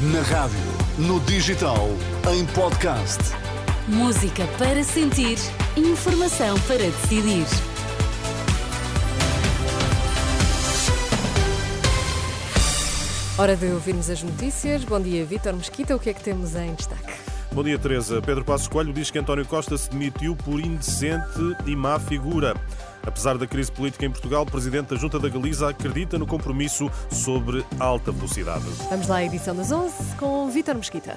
Na rádio, no digital, em podcast. Música para sentir, informação para decidir. Hora de ouvirmos as notícias. Bom dia, Vítor Mesquita. O que é que temos em destaque? Bom dia, Teresa. Pedro Passos Coelho diz que António Costa se demitiu por indecente e má figura. Apesar da crise política em Portugal, o Presidente da Junta da Galiza acredita no compromisso sobre alta velocidade. Vamos lá à edição das 11 com Vítor Mesquita.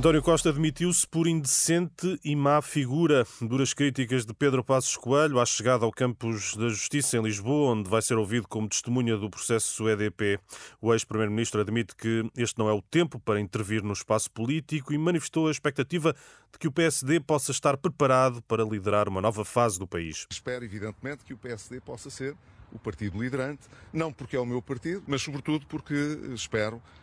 António Costa demitiu-se por indecente e má figura. Duras críticas de Pedro Passos Coelho à chegada ao Campos da Justiça em Lisboa, onde vai ser ouvido como testemunha do processo EDP. O ex-primeiro-ministro admite que este não é o tempo para intervir no espaço político e manifestou a expectativa de que o PSD possa estar preparado para liderar uma nova fase do país. Espero, evidentemente, que o PSD possa ser o partido liderante, não porque é o meu partido, mas sobretudo porque espero eh,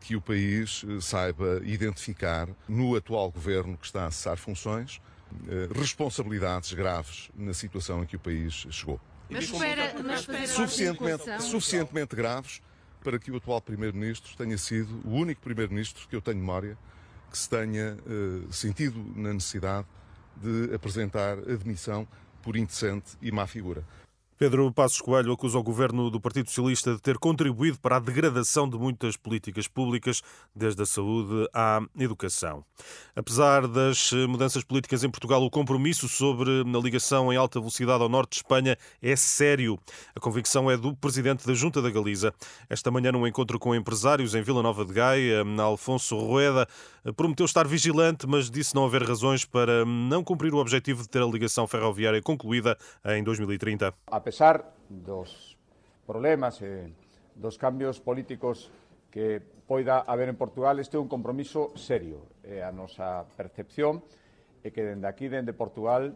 que o país eh, saiba identificar no atual governo que está a cessar funções eh, responsabilidades graves na situação em que o país chegou. Mas espera, mas espera suficientemente, suficientemente graves para que o atual Primeiro-Ministro tenha sido o único Primeiro-Ministro que eu tenho memória que se tenha uh, sentido na necessidade de apresentar admissão por indecente e má figura. Pedro Passos Coelho acusa o governo do Partido Socialista de ter contribuído para a degradação de muitas políticas públicas, desde a saúde à educação. Apesar das mudanças políticas em Portugal, o compromisso sobre a ligação em alta velocidade ao norte de Espanha é sério. A convicção é do presidente da Junta da Galiza. Esta manhã, num encontro com empresários em Vila Nova de Gaia, Alfonso Rueda prometeu estar vigilante, mas disse não haver razões para não cumprir o objetivo de ter a ligação ferroviária concluída em 2030 pesar dos problemas e dos cambios políticos que poida haber en Portugal, este é un compromiso serio. É a nosa percepción é que dende aquí, dende Portugal,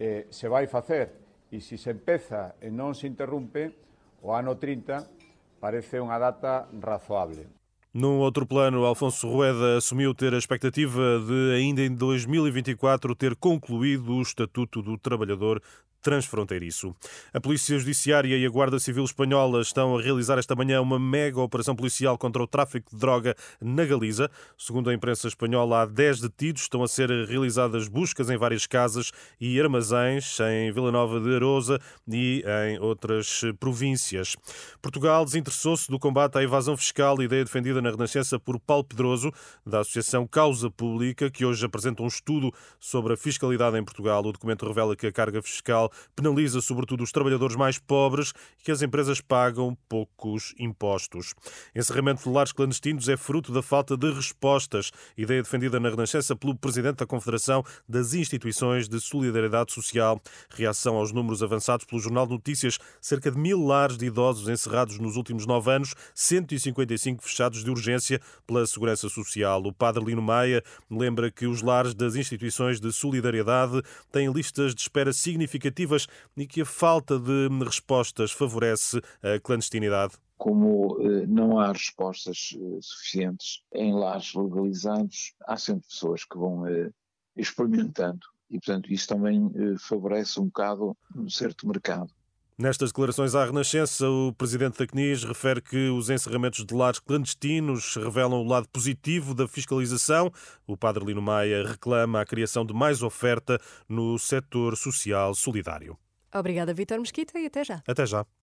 eh, se vai facer. E se se empeza e non se interrumpe, o ano 30 parece unha data razoable. Num outro plano, Alfonso Rueda assumiu ter a expectativa de, ainda em 2024, ter concluído o Estatuto do Trabalhador transfronteiriço. A Polícia Judiciária e a Guarda Civil Espanhola estão a realizar esta manhã uma mega operação policial contra o tráfico de droga na Galiza. Segundo a imprensa espanhola, há 10 detidos. Estão a ser realizadas buscas em várias casas e armazéns em Vila Nova de Arosa e em outras províncias. Portugal desinteressou-se do combate à evasão fiscal, ideia defendida na Renascença por Paulo Pedroso, da Associação Causa Pública, que hoje apresenta um estudo sobre a fiscalidade em Portugal. O documento revela que a carga fiscal penaliza sobretudo os trabalhadores mais pobres e que as empresas pagam poucos impostos. Encerramento de lares clandestinos é fruto da falta de respostas, ideia defendida na Renascença pelo presidente da Confederação das Instituições de Solidariedade Social. Reação aos números avançados pelo Jornal de Notícias, cerca de mil lares de idosos encerrados nos últimos nove anos, 155 fechados de urgência pela Segurança Social. O padre Lino Maia lembra que os lares das instituições de solidariedade têm listas de espera significativas e que a falta de respostas favorece a clandestinidade? Como eh, não há respostas eh, suficientes em lares legalizados, há sempre pessoas que vão eh, experimentando e, portanto, isso também favorece um bocado um certo mercado. Nestas declarações à Renascença, o presidente da CNIS refere que os encerramentos de lares clandestinos revelam o lado positivo da fiscalização. O padre Lino Maia reclama a criação de mais oferta no setor social solidário. Obrigada, Vítor Mesquita, e até já. Até já.